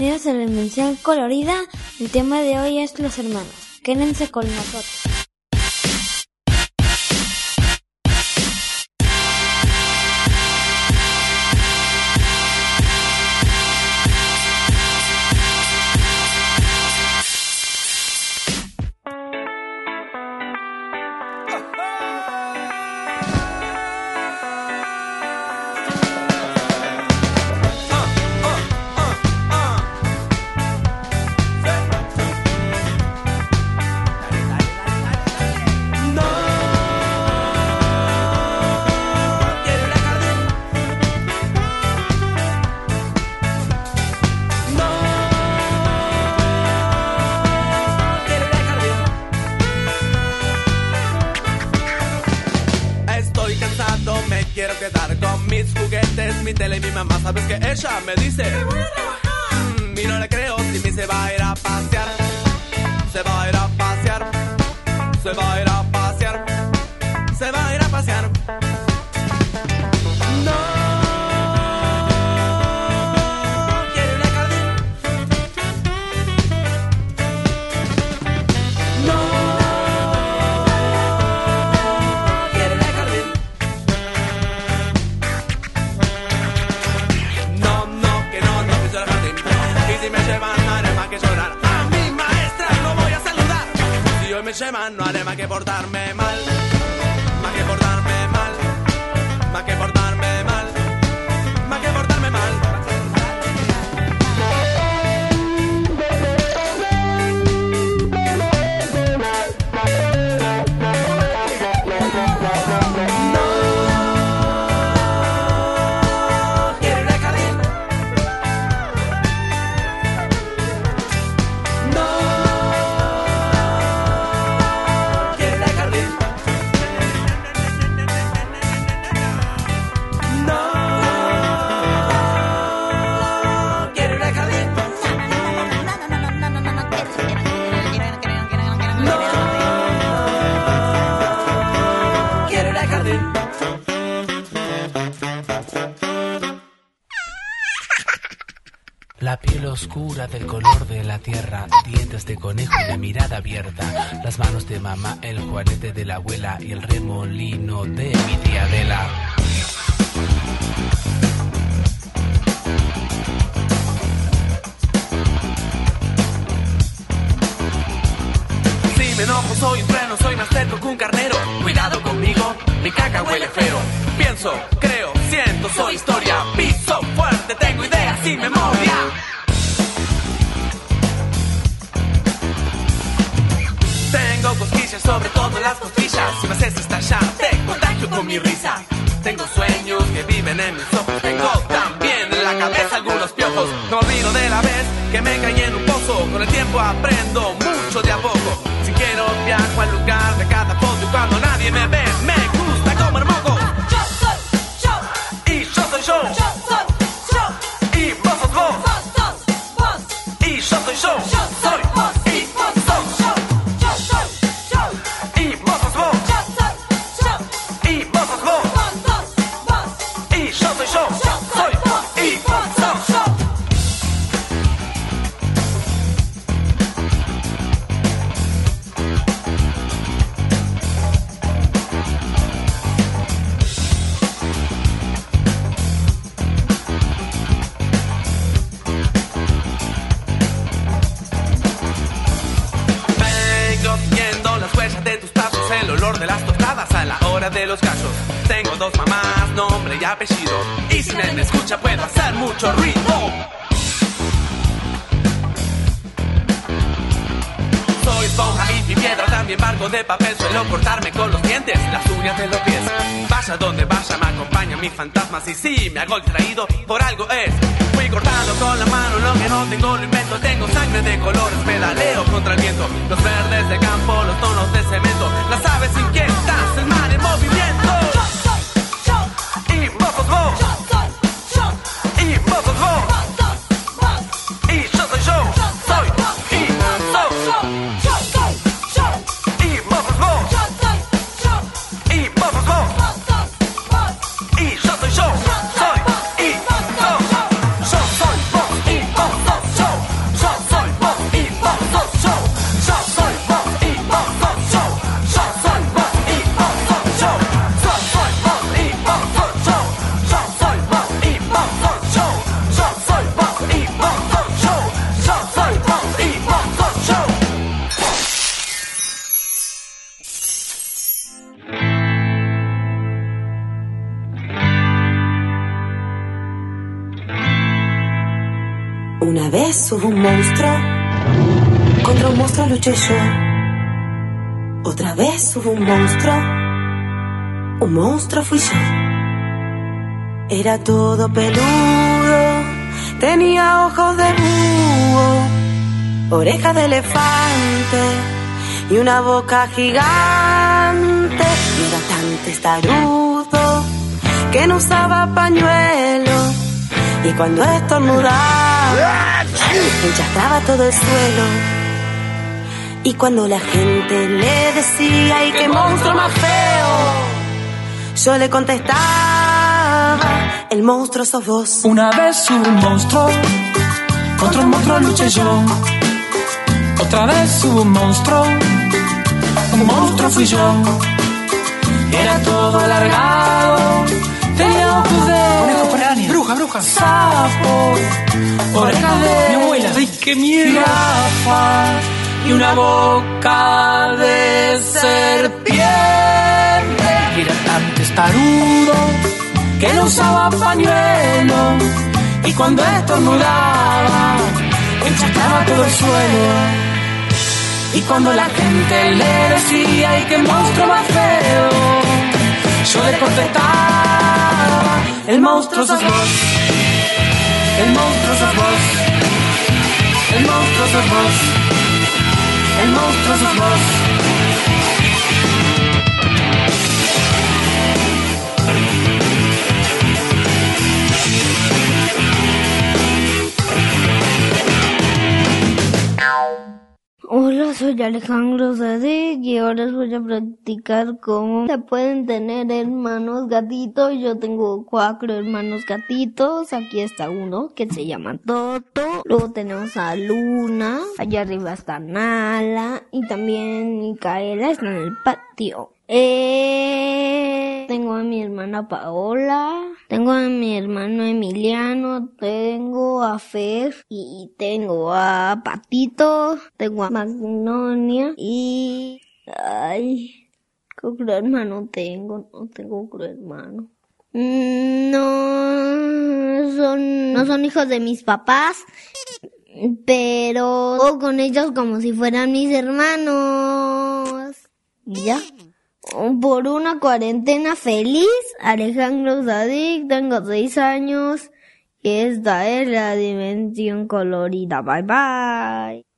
Bienvenidos a la Dimensión Colorida. El tema de hoy es los hermanos. Quédense con nosotros. ¿Sabes que Ella me la tierra, dientes de conejo y de mirada abierta, las manos de mamá, el juanete de la abuela y el remolino de mi tía Adela. Si me enojo soy un trueno, soy más terco que un carnero. Cuidado conmigo, mi caca huele feo. Pienso, creo, siento, soy historia. Piso fuerte, tengo ideas y memoria. Tengo cosquillas sobre todo las costillas. Si me haces estallar, te contagio con mi risa. Tengo sueños que viven en mis ojos. Tengo también en la cabeza algunos piojos. No olvido de la vez que me caí en un pozo. Con el tiempo aprendo mucho de a poco. Si quiero viajo al lugar de cada foto y cuando nadie me ve, me gusta comer moco. Yo soy yo, Y yo soy yo, Y si me escucha puedo hacer mucho ruido. Soy esponja y piedra, también barco de papel. Suelo cortarme con los dientes, las uñas de los pies. Vaya donde vaya, me acompañan mis fantasmas. Y si me hago el por algo es. Fui cortando con la mano lo que no tengo, lo invento. Tengo sangre de colores, pedaleo contra el viento. Los verdes de campo, los tonos de cemento. Las aves inquietas, el mar en movimiento. Hubo un monstruo, contra un monstruo luché yo. Otra vez hubo un monstruo, un monstruo fui yo. Era todo peludo, tenía ojos de búho, orejas de elefante y una boca gigante. Y era tan testarudo que no usaba pañuelo. Y cuando estornudaba, enchastraba todo el suelo. Y cuando la gente le decía, ¡ay, qué monstruo más feo! Yo le contestaba, el monstruo sos vos. Una vez hubo un monstruo, contra un monstruo luché yo. Otra vez hubo un monstruo, un monstruo fui yo. Era todo alargado, tenía ojos de Bruja, bruja. sapo, orejas de Mi abuela. Ay, qué miedo. y una boca de serpiente. Y era tan testarudo que no usaba pañuelo y cuando estornudaba enchacaba todo el suelo. Y cuando la gente le decía, ¡ay, qué monstruo más feo! Yo le contestaba, el monstruo sos vos. El monstruo sos vos. El monstruo sos vos. El monstruo sos vos. Hola, soy Alejandro Zadig y ahora les voy a practicar cómo se pueden tener hermanos gatitos. Yo tengo cuatro hermanos gatitos. Aquí está uno que se llama Toto. Luego tenemos a Luna. Allá arriba está Nala. Y también Micaela está en el patio. Eh, tengo a mi hermana Paola, tengo a mi hermano Emiliano, tengo a Fer y tengo a Patito, tengo a Magnolia y... Ay, ¿qué otro hermano tengo? No tengo otro hermano. Mm, No son, no son hijos de mis papás, pero con ellos como si fueran mis hermanos. Ya. Por una cuarentena feliz, Alejandro Zadig, tengo seis años y esta es la dimensión colorida. Bye bye.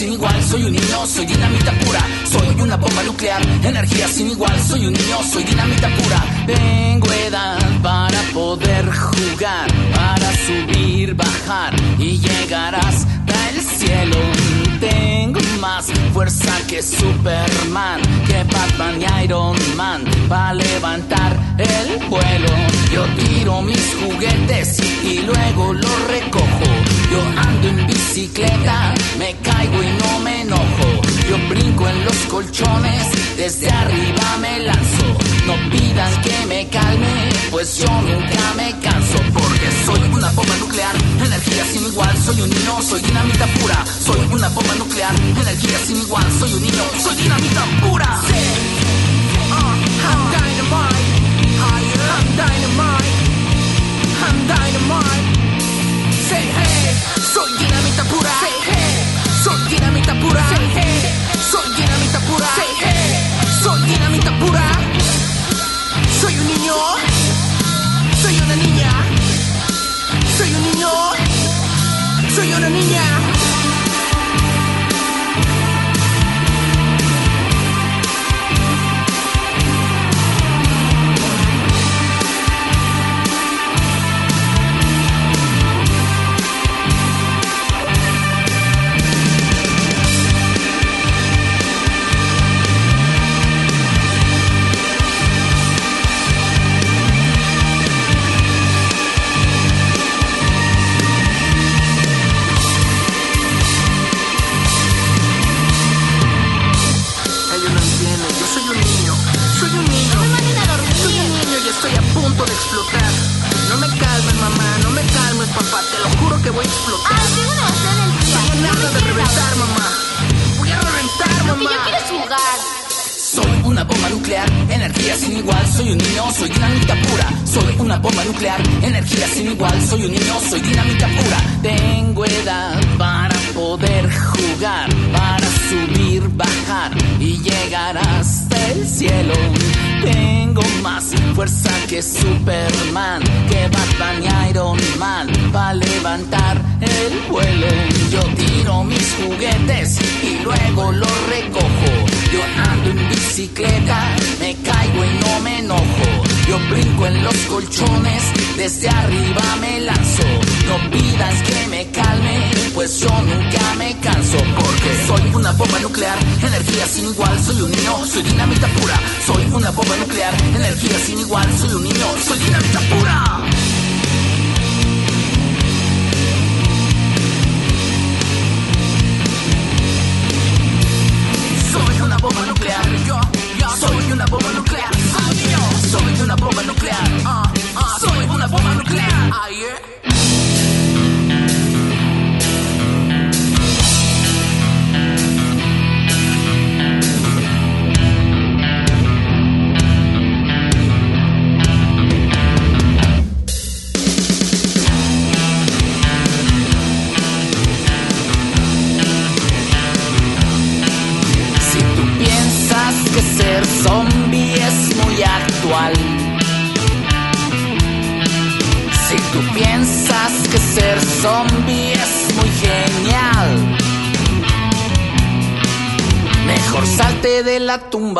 Sin igual. Soy un niño, soy dinamita pura. Soy una bomba nuclear, energía sin igual. Soy un niño, soy dinamita pura. Tengo edad para poder jugar, para subir, bajar y llegar hasta el cielo. Más fuerza que Superman, que Batman y Iron Man, para levantar el vuelo. Yo tiro mis juguetes y luego los recojo. Yo ando en bicicleta, me caigo y no me enojo. Yo brinco en los colchones, desde arriba me lanzo. No pidan que me calme, pues yo nunca me canso. Porque soy una bomba nuclear, energía sin igual. Soy un niño, soy dinamita pura. Soy una bomba nuclear, energía sin igual. Soy un niño, soy dinamita pura. Sí. Uh, I'm dynamite. I'm dynamite. I'm dynamite. Say hey, soy dinamita pura. Say hey, soy dinamita pura. Say hey, soy dinamita pura.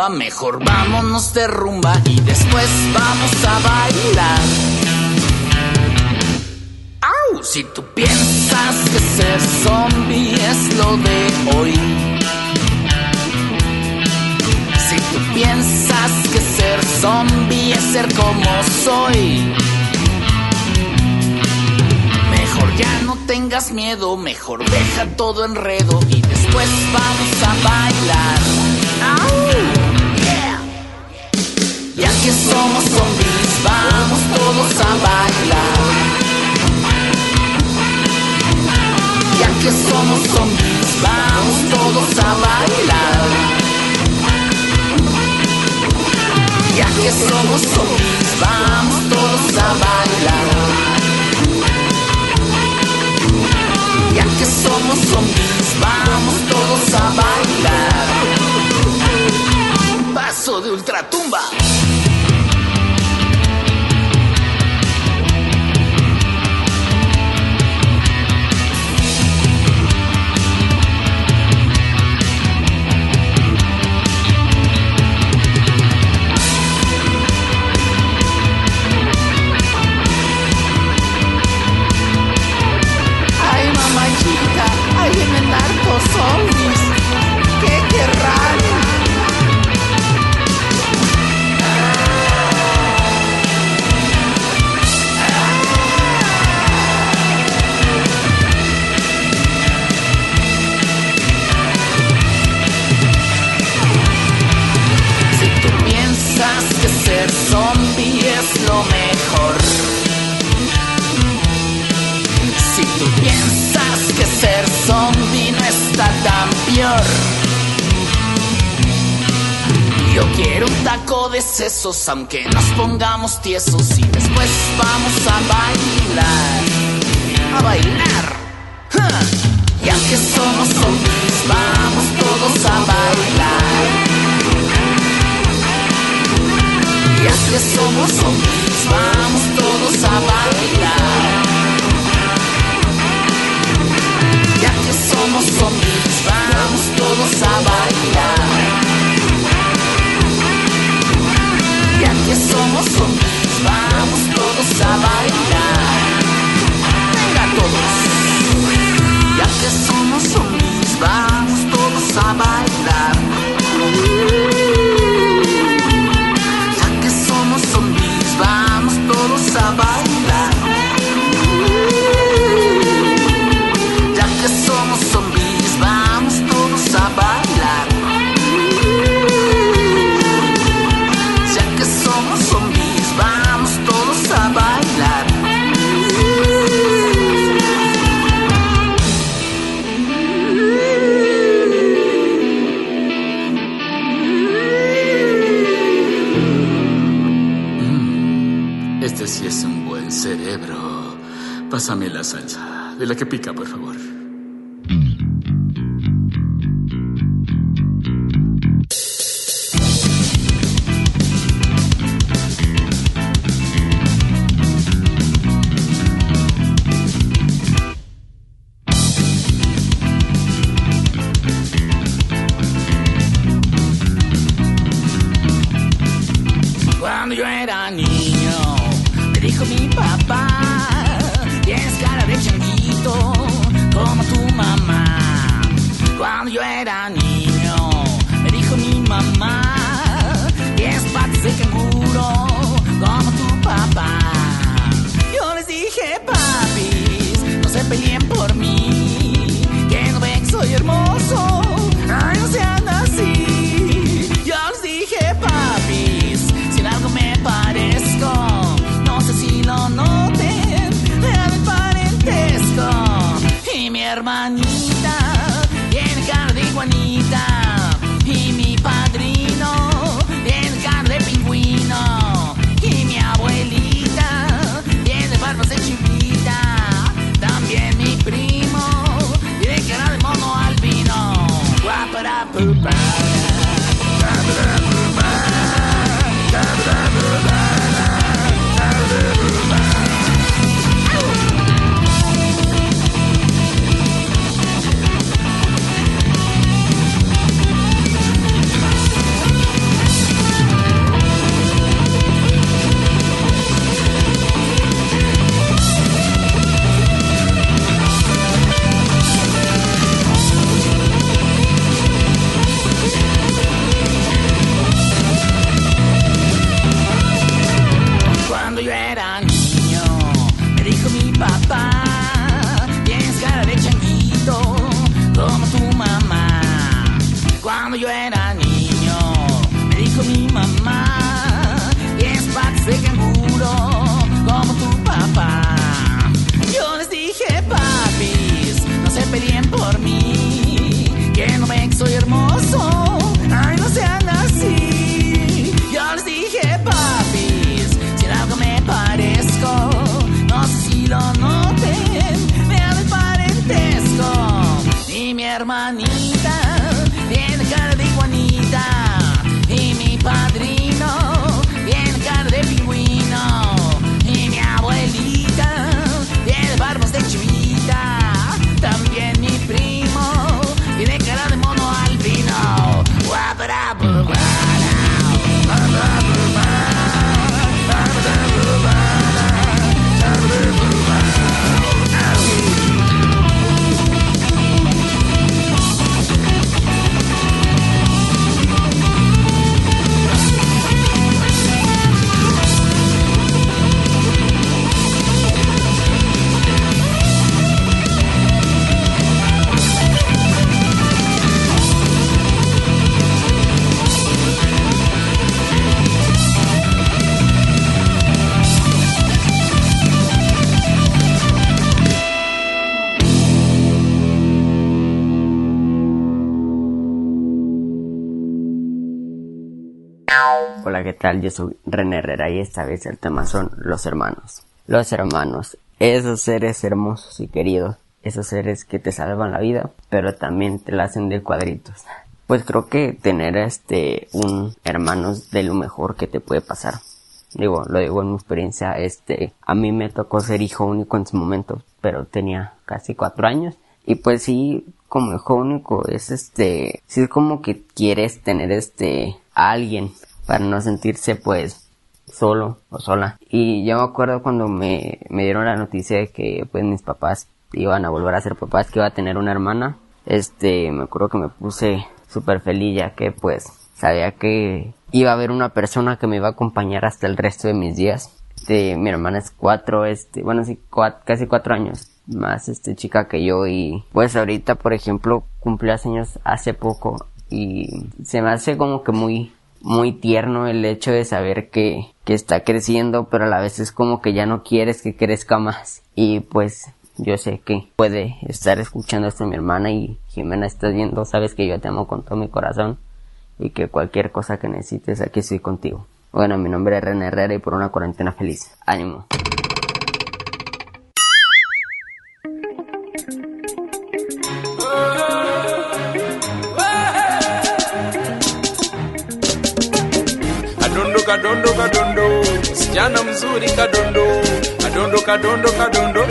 Mejor vámonos de rumba y después vamos a bailar. ¡Au! Si tú piensas que ser zombie es lo de hoy. Si tú piensas que ser zombie es ser como soy. Mejor ya no tengas miedo, mejor deja todo enredo y después vamos a bailar. ¡Au! Que somos zombies, vamos todos a bailar. Ya que somos zombies, vamos todos a bailar. Ya que somos zombies, vamos todos a bailar. Ya que somos zombies, vamos todos a bailar. Paso de ultratumba. aunque nos pongamos tiesos y después vamos a bailar, a bailar. ¡Ja! Y aunque somos zombies vamos todos a bailar. Y aunque somos hombres, vamos todos a bailar. Ya que somos hombres, vamos todos a bailar. que somos zombies, vamos todos a bailar. Venga todos, ya que somos de la que pica, por favor. Tal? Yo soy René Herrera y esta vez el tema son los hermanos. Los hermanos, esos seres hermosos y queridos, esos seres que te salvan la vida, pero también te la hacen de cuadritos. Pues creo que tener este un hermano es de lo mejor que te puede pasar. Digo, lo digo en mi experiencia, este, a mí me tocó ser hijo único en su momento, pero tenía casi cuatro años. Y pues sí, como hijo único, es este, sí es como que quieres tener este, a alguien para no sentirse pues solo o sola. Y yo me acuerdo cuando me, me dieron la noticia de que pues mis papás iban a volver a ser papás, que iba a tener una hermana. Este, me acuerdo que me puse súper feliz ya que pues sabía que iba a haber una persona que me iba a acompañar hasta el resto de mis días. Este, mi hermana es cuatro, este, bueno, sí, casi cuatro años más este chica que yo y pues ahorita por ejemplo cumplió años hace poco y se me hace como que muy muy tierno el hecho de saber que, que está creciendo pero a la vez es como que ya no quieres que crezca más. Y pues yo sé que puede estar escuchando esto mi hermana y Jimena estás viendo sabes que yo te amo con todo mi corazón y que cualquier cosa que necesites aquí estoy contigo. Bueno mi nombre es René Herrera y por una cuarentena feliz. Ánimo msichana mzuri kadondo kadondo kadondo kadondo.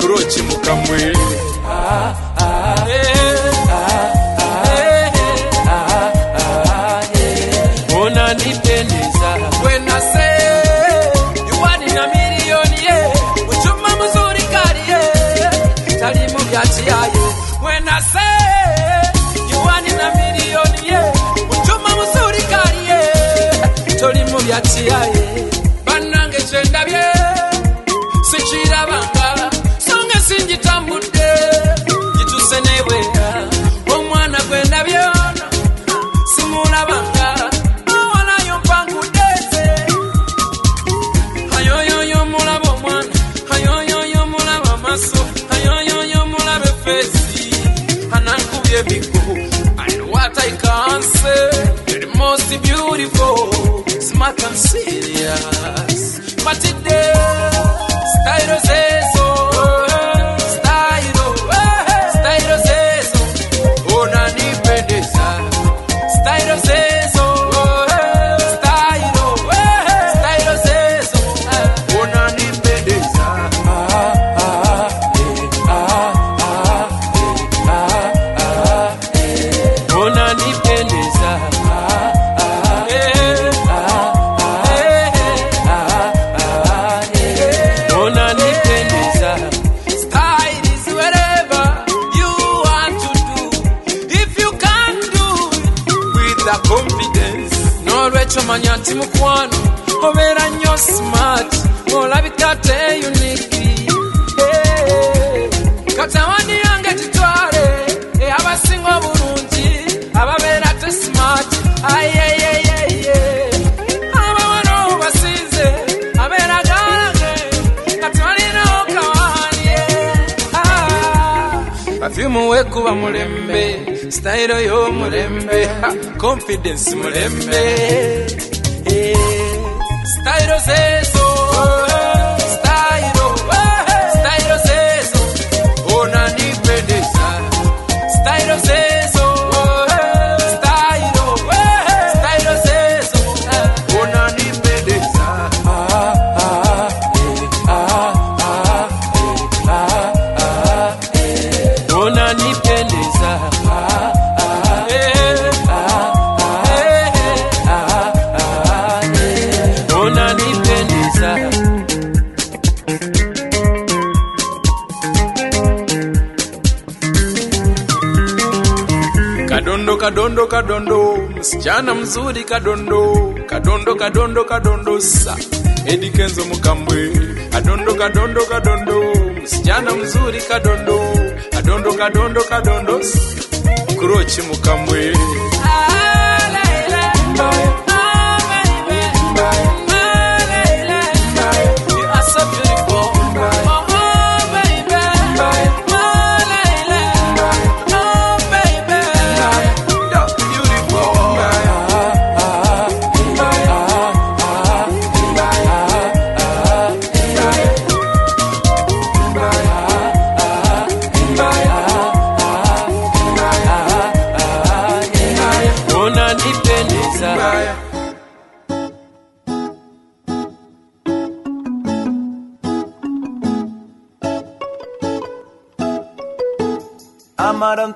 Kurochi mukamwe. Ah, ah, eh, ah, ah, eh, beautiful smart and serious mzuri kadondo kadondo kadondo kadondo sa edi kenzo mukambwe kadondo kadondo kadondo msichana mzuri kadondo kadondo kadondo kadondo kurochi mukambwe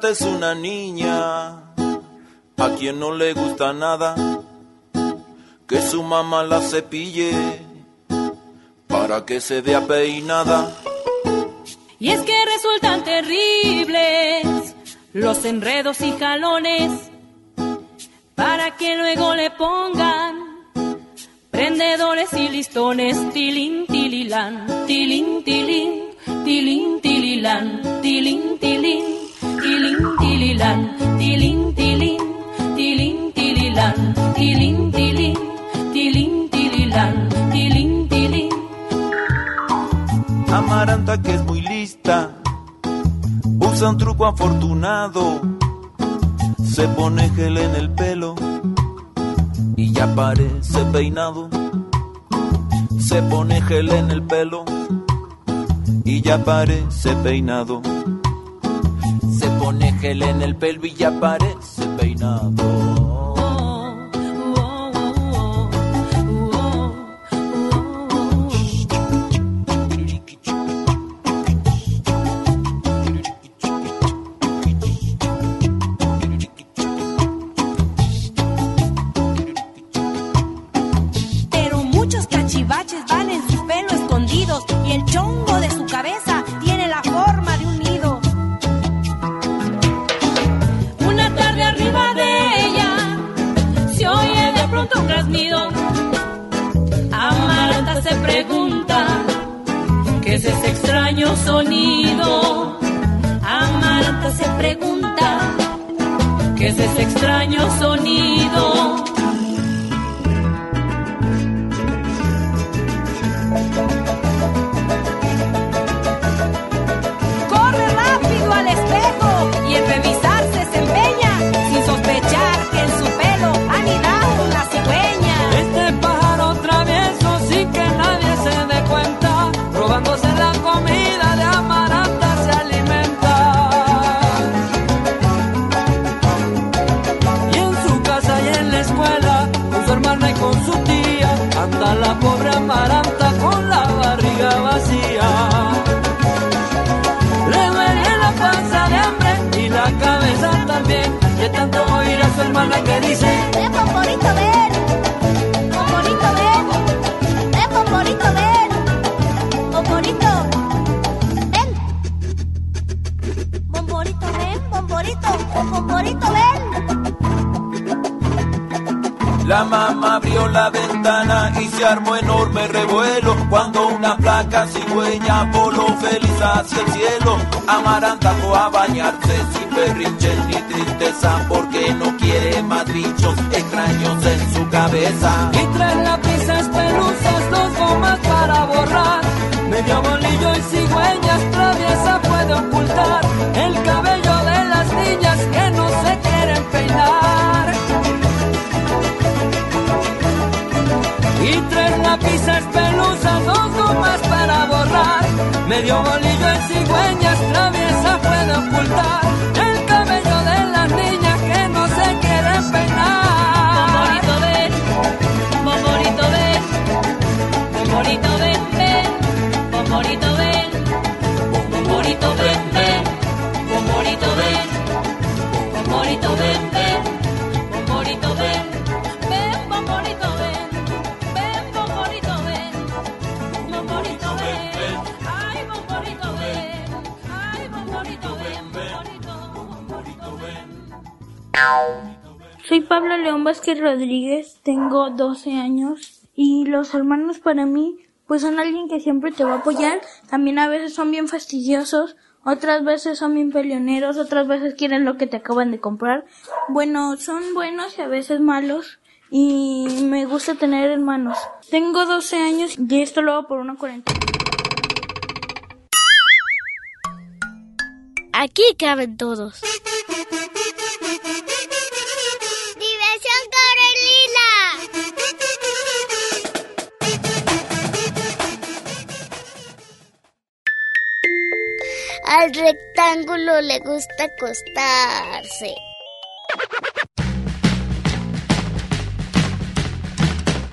Es una niña a quien no le gusta nada que su mamá la cepille para que se vea peinada. Y es que resultan terribles los enredos y jalones para que luego le pongan prendedores y listones. Tilín, tililán, tilín, tilín, tilín, tilín, tilín, tilín, tililán, tilín, tilín, tilín, tililán, tilín, tilín, tilín, tililán, tilín, tilín. Amaranta que es muy lista, usa un truco afortunado, se pone gel en el pelo y ya parece peinado. Se pone gel en el pelo y ya parece peinado. Pone gel en el pelo y ya peinado. Y se armó enorme revuelo cuando una placa cigüeña voló feliz hacia el cielo. Amaranta fue a bañarse sin berrinches ni tristeza porque no quiere más bichos extraños en su cabeza. Y tres lápices pelusas, dos gomas para borrar. Medio bolillo y cigüeñas traviesa puede ocultar el cabello de las niñas que no se quieren peinar. Tres lápices pelusas, dos gomas para borrar. Medio bolillo y cigüeñas traviesa puede ocultar el cabello de las niñas que no se quieren peinar. Pomporito, ven, pomporito, ven, pomporito, ven, ven, pomporito, ven, pomporito, ven, ven, pomporito, ven, pomporito, ven, Soy Pablo León Vázquez Rodríguez, tengo 12 años y los hermanos para mí pues son alguien que siempre te va a apoyar, también a veces son bien fastidiosos, otras veces son bien peleoneros, otras veces quieren lo que te acaban de comprar. Bueno, son buenos y a veces malos y me gusta tener hermanos. Tengo 12 años y esto lo hago por una cuarentena. Aquí caben todos. Al rectángulo le gusta acostarse.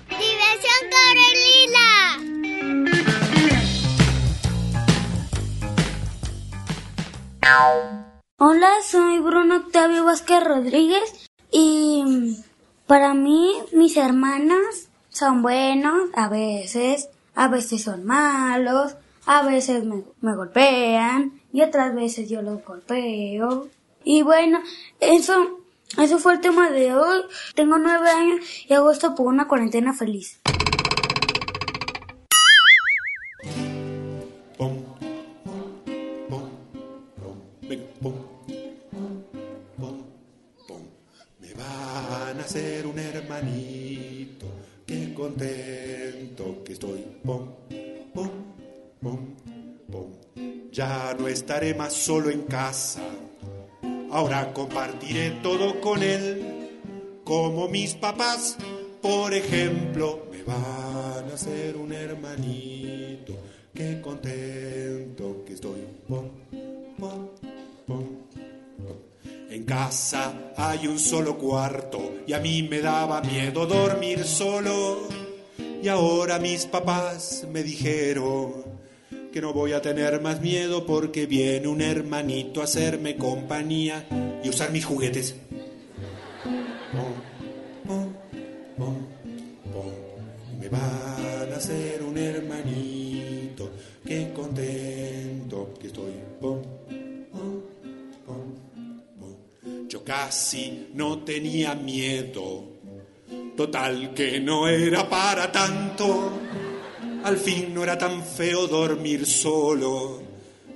Diversión Corelila. Hola, soy Bruno Octavio Vázquez Rodríguez y para mí mis hermanas son buenos, a veces, a veces son malos, a veces me, me golpean, y otras veces yo los golpeo. Y bueno, eso, eso fue el tema de hoy. Tengo nueve años y hago esto por una cuarentena feliz. Me van a hacer un hermanito, qué contento estaré más solo en casa, ahora compartiré todo con él, como mis papás, por ejemplo, me van a hacer un hermanito, qué contento que estoy. En casa hay un solo cuarto y a mí me daba miedo dormir solo. Y ahora mis papás me dijeron que no voy a tener más miedo porque viene un hermanito a hacerme compañía y usar mis juguetes. Me van a hacer un hermanito, qué contento que estoy. Yo casi no tenía miedo, total que no era para tanto. Al fin no era tan feo dormir solo.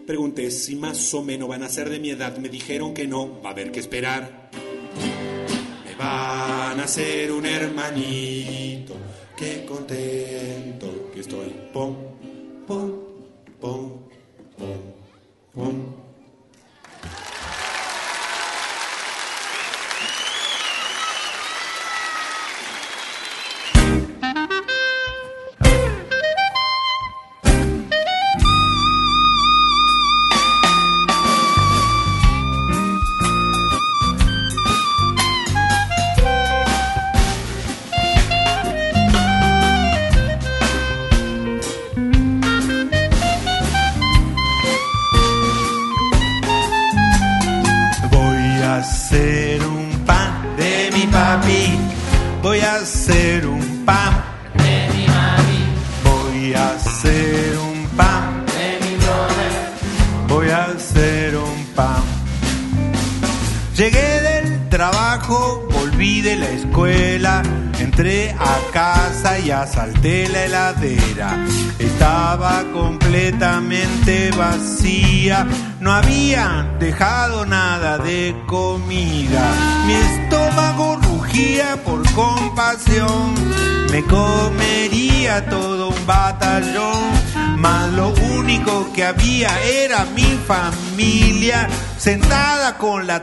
Pregunté si más o menos van a ser de mi edad. Me dijeron que no, va a haber que esperar. Me van a hacer un hermanito. Qué contento que estoy. Pom,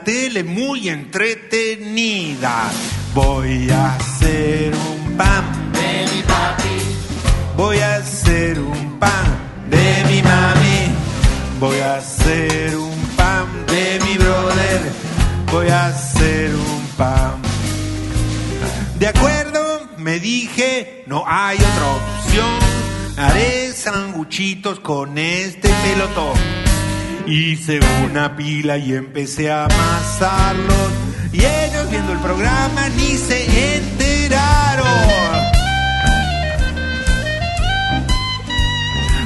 tele muy entretenida. Voy a hacer un pan de mi papi. Voy a hacer un pan de mi mami. Voy a hacer un pan de mi brother. Voy a hacer un pan. De acuerdo, me dije, no hay otra opción. Haré sanguchitos con este pelotón. Hice una pila y empecé a amasarlos. Y ellos viendo el programa ni se enteraron.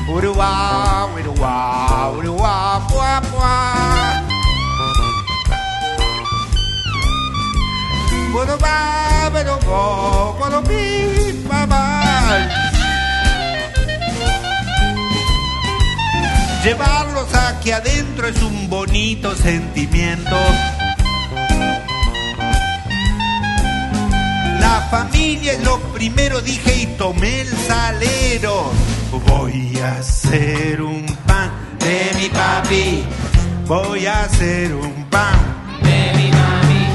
Uruguá, uruguá, uruguá, puá, puá. Llevarlos aquí adentro es un bonito sentimiento. La familia es lo primero, dije y tomé el salero. Voy a hacer un pan de mi papi. Voy a hacer un pan de mi mami.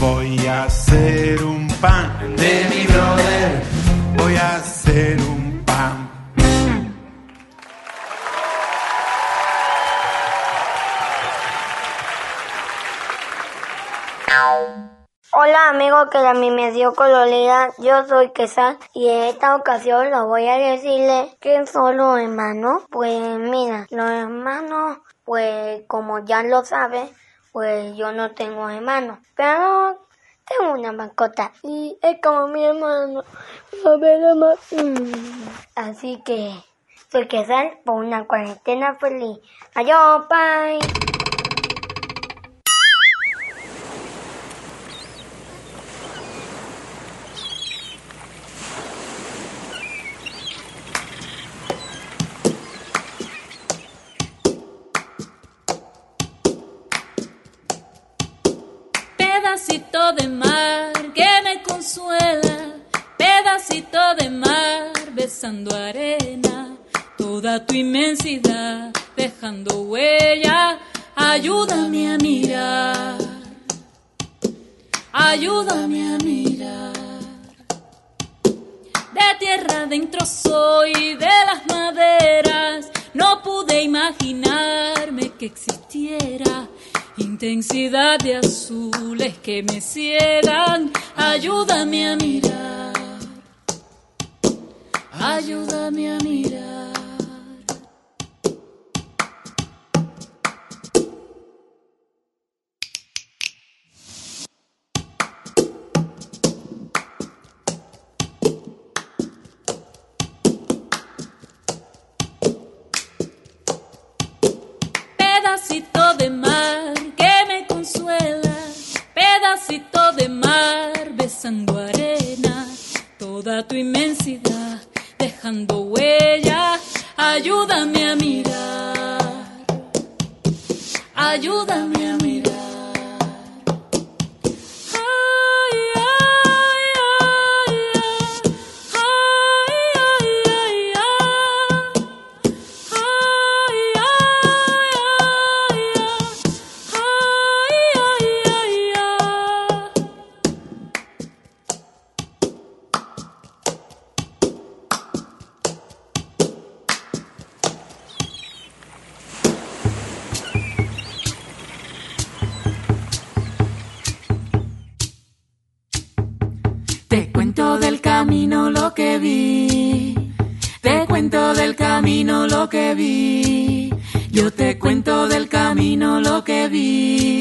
Voy a hacer un pan de mi brother. Voy a hacer un Amigo que a mí me dio colorida, yo soy Quesal y en esta ocasión lo voy a decirle que son los hermanos. Pues mira, los hermanos, pues como ya lo sabe, pues yo no tengo hermano, pero tengo una mascota y es como mi hermano. Así que soy Quesal por una cuarentena feliz. Adiós, bye. Tu inmensidad dejando huella, ayúdame a mirar, ayúdame a mirar. De tierra adentro soy, de las maderas, no pude imaginarme que existiera intensidad de azules que me que vi. Yo te cuento del camino lo que vi.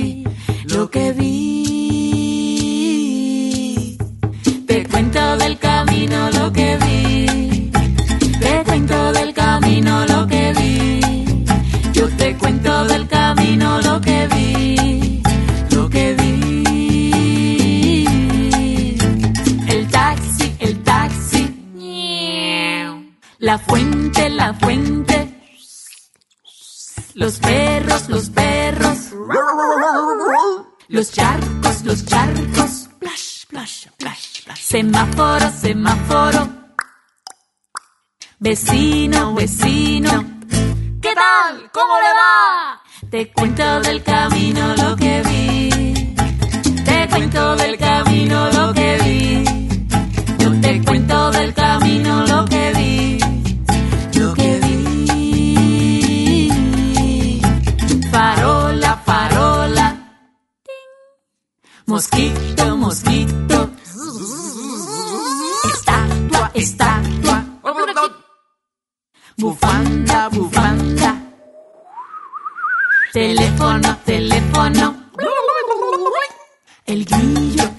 Bufanda, bufanda. Teléfono, teléfono. El grillo,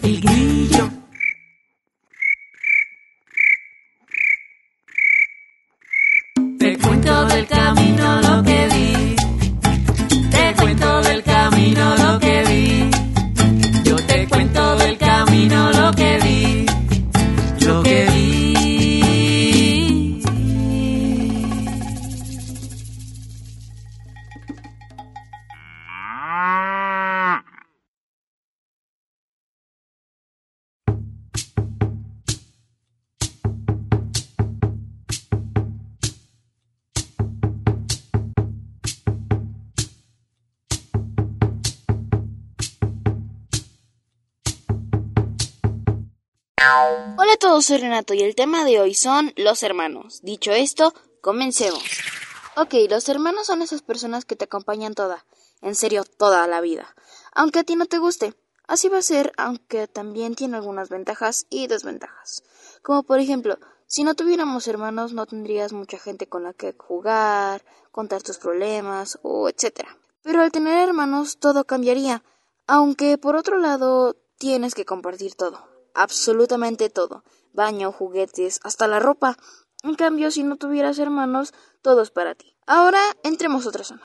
Todos, soy Renato y el tema de hoy son los hermanos. Dicho esto, comencemos. Ok, los hermanos son esas personas que te acompañan toda, en serio, toda la vida. Aunque a ti no te guste. Así va a ser, aunque también tiene algunas ventajas y desventajas. Como por ejemplo, si no tuviéramos hermanos no tendrías mucha gente con la que jugar, contar tus problemas o etcétera. Pero al tener hermanos todo cambiaría, aunque por otro lado tienes que compartir todo, absolutamente todo, baño, juguetes, hasta la ropa. En cambio, si no tuvieras hermanos, todo es para ti. Ahora entremos otra zona.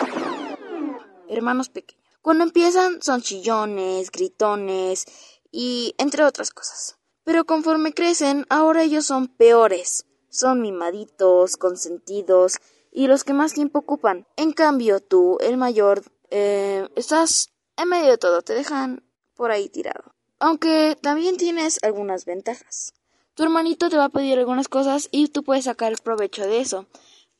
Hermanos pequeños. Cuando empiezan son chillones, gritones y entre otras cosas. Pero conforme crecen, ahora ellos son peores. Son mimaditos, consentidos y los que más tiempo ocupan. En cambio, tú, el mayor, eh, estás en medio de todo, te dejan por ahí tirado. Aunque también tienes algunas ventajas. Tu hermanito te va a pedir algunas cosas y tú puedes sacar provecho de eso.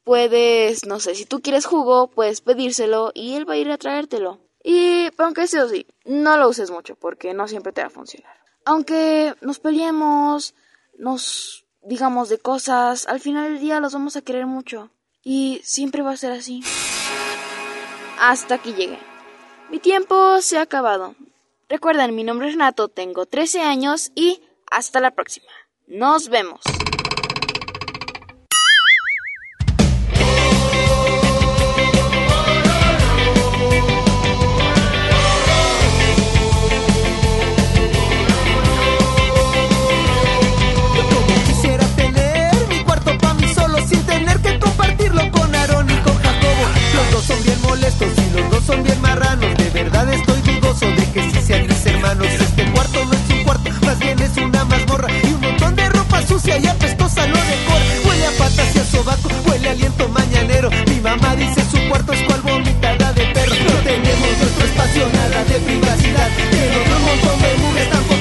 Puedes, no sé, si tú quieres jugo, puedes pedírselo y él va a ir a traértelo. Y aunque eso sí, no lo uses mucho porque no siempre te va a funcionar. Aunque nos peleemos, nos digamos de cosas, al final del día los vamos a querer mucho. Y siempre va a ser así. Hasta aquí llegué. Mi tiempo se ha acabado. Recuerden, mi nombre es Renato, tengo 13 años y hasta la próxima. Nos vemos. Estoy dudoso de que si sean mis hermanos. Este cuarto no es un cuarto, más bien es una mazmorra sucia y apestosa lo decora. Huele a patas y a sobaco, huele a aliento mañanero. Mi mamá dice su cuarto es cual vomitada de perro. No tenemos nuestro espacio, nada de privacidad. Pero un montón de mujeres tampoco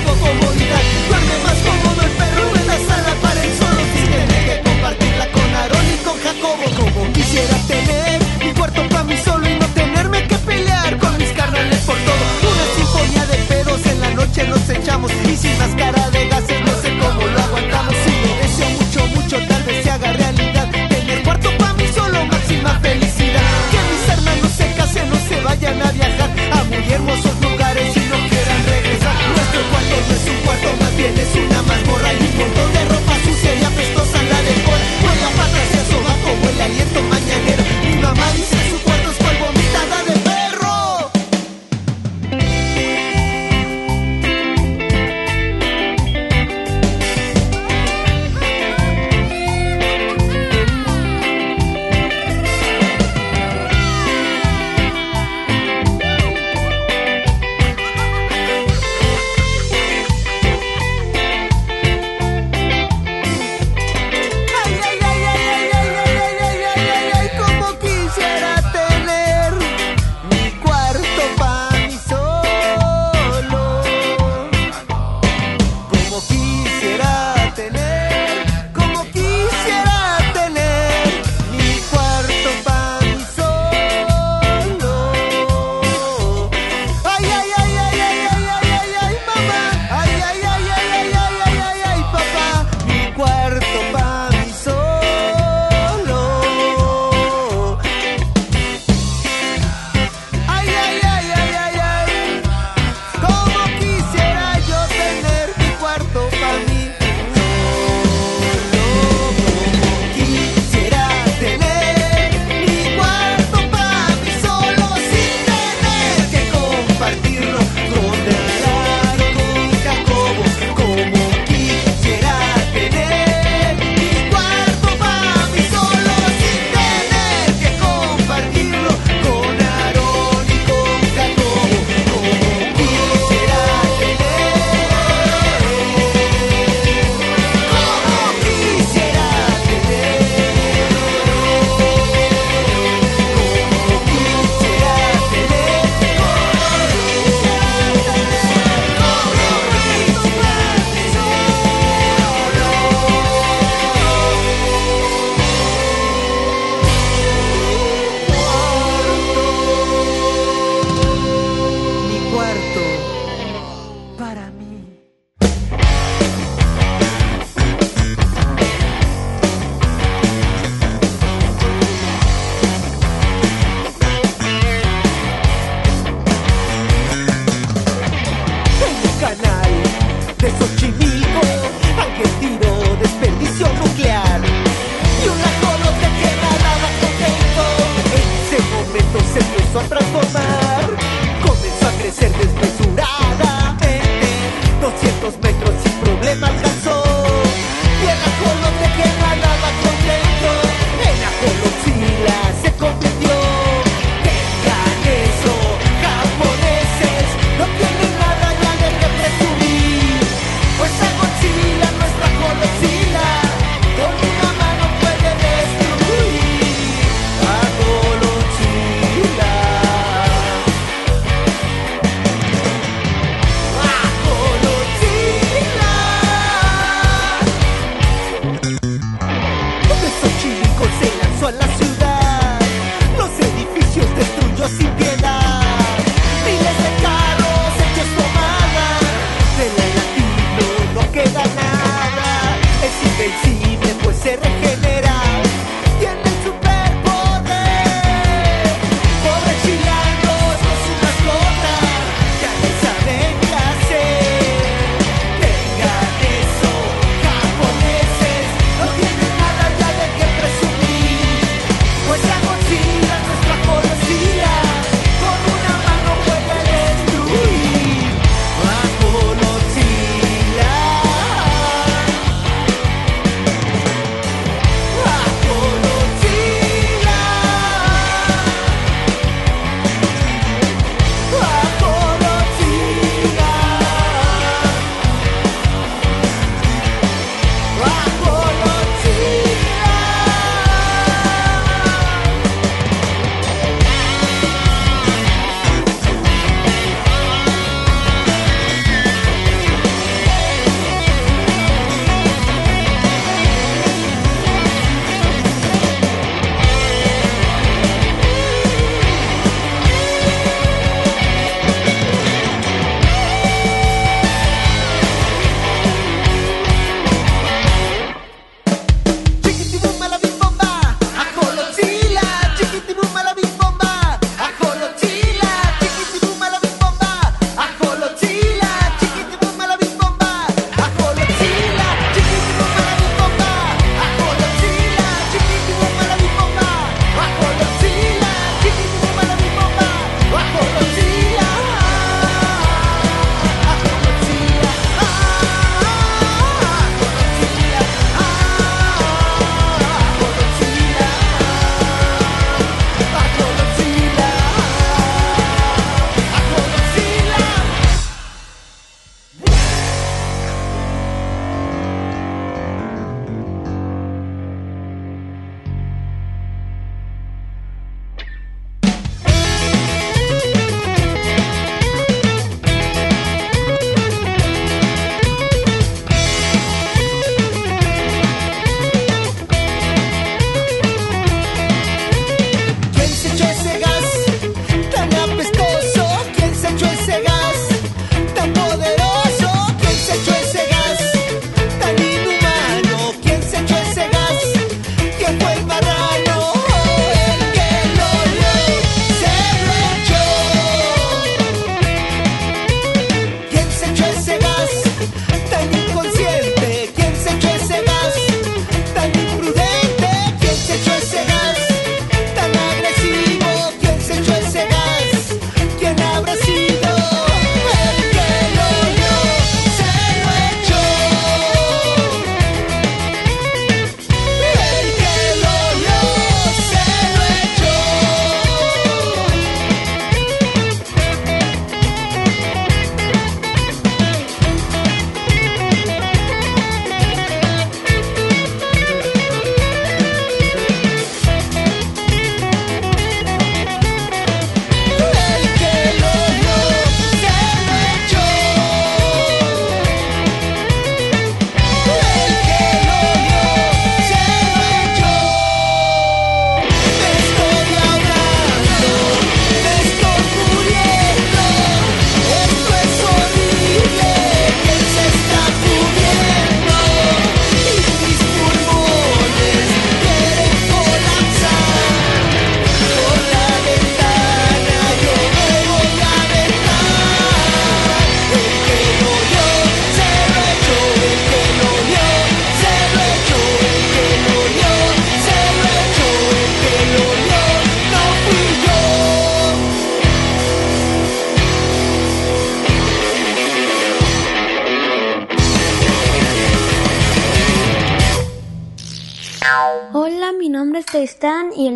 hermanos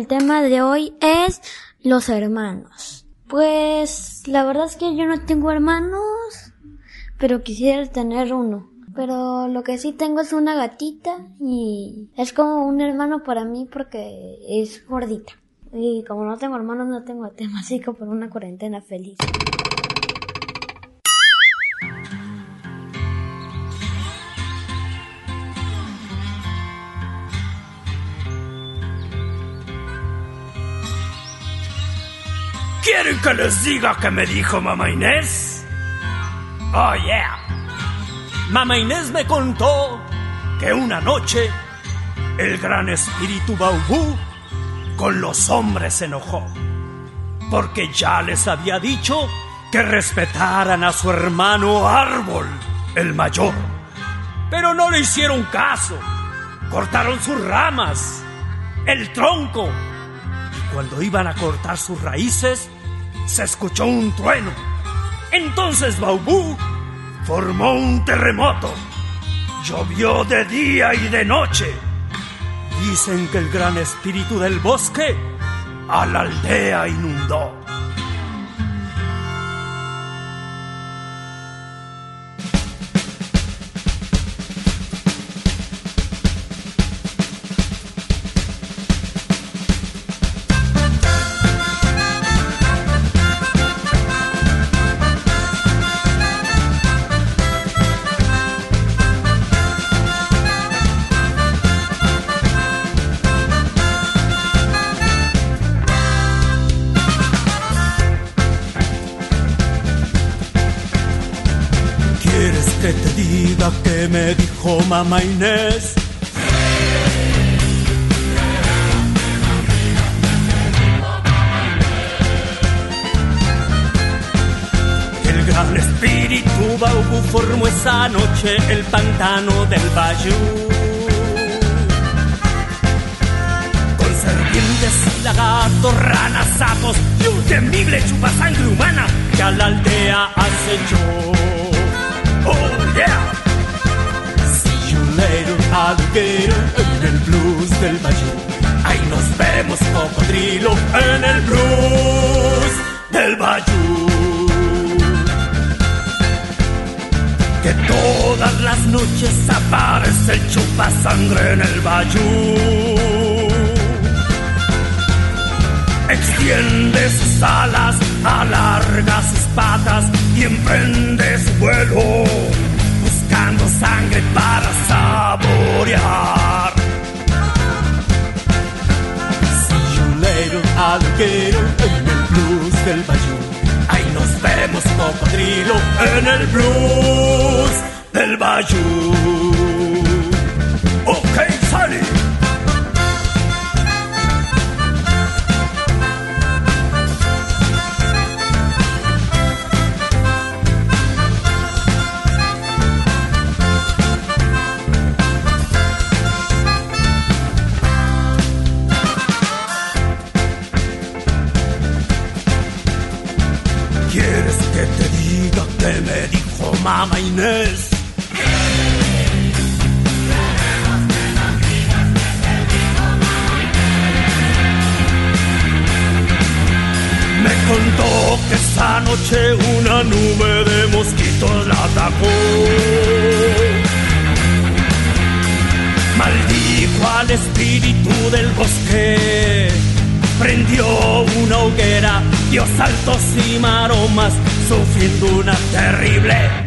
el tema de hoy es los hermanos. Pues la verdad es que yo no tengo hermanos, pero quisiera tener uno. Pero lo que sí tengo es una gatita y es como un hermano para mí porque es gordita. Y como no tengo hermanos, no tengo tema, así que por una cuarentena feliz. ¿Quieren que les diga qué me dijo mamá Inés? Oh yeah. Mamá Inés me contó que una noche el gran espíritu Baubú con los hombres se enojó. Porque ya les había dicho que respetaran a su hermano Árbol, el mayor. Pero no le hicieron caso. Cortaron sus ramas, el tronco. Y cuando iban a cortar sus raíces, se escuchó un trueno. Entonces Baubú formó un terremoto. Llovió de día y de noche. Dicen que el gran espíritu del bosque a la aldea inundó. Inés? El gran espíritu Baubu formó esa noche el pantano del Bayou. Con serpientes y lagartos, ranas, sapos y un temible chupasangre humana que a la aldea acechó. En el blues del Bayou. Ahí nos vemos, cocodrilo, en el blues del Bayou. Que todas las noches aparece el chupasangre en el Bayou. Extiende sus alas, alarga sus patas y emprende su vuelo, buscando sangre cocodrilo, en el blues del Bayou. Ok, Sally. Mamá Inés? Me contó que esa noche una nube de mosquitos la atacó. Maldijo al espíritu del bosque. Prendió una hoguera, dio saltos y maromas, sufriendo una terrible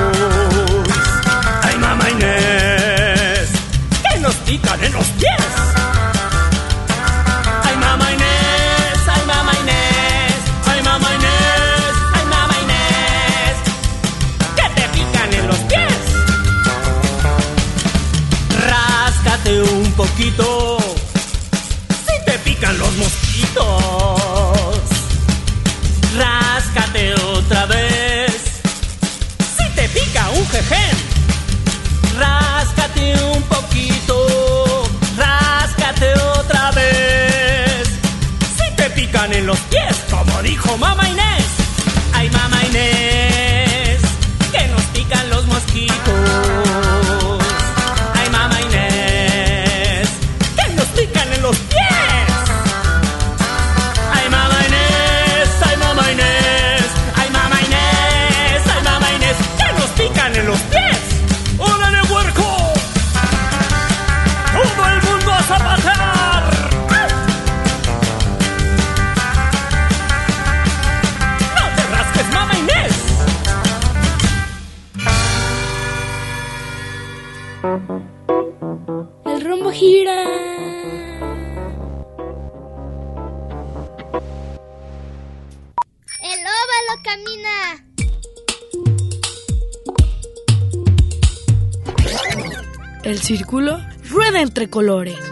poquito. Colores.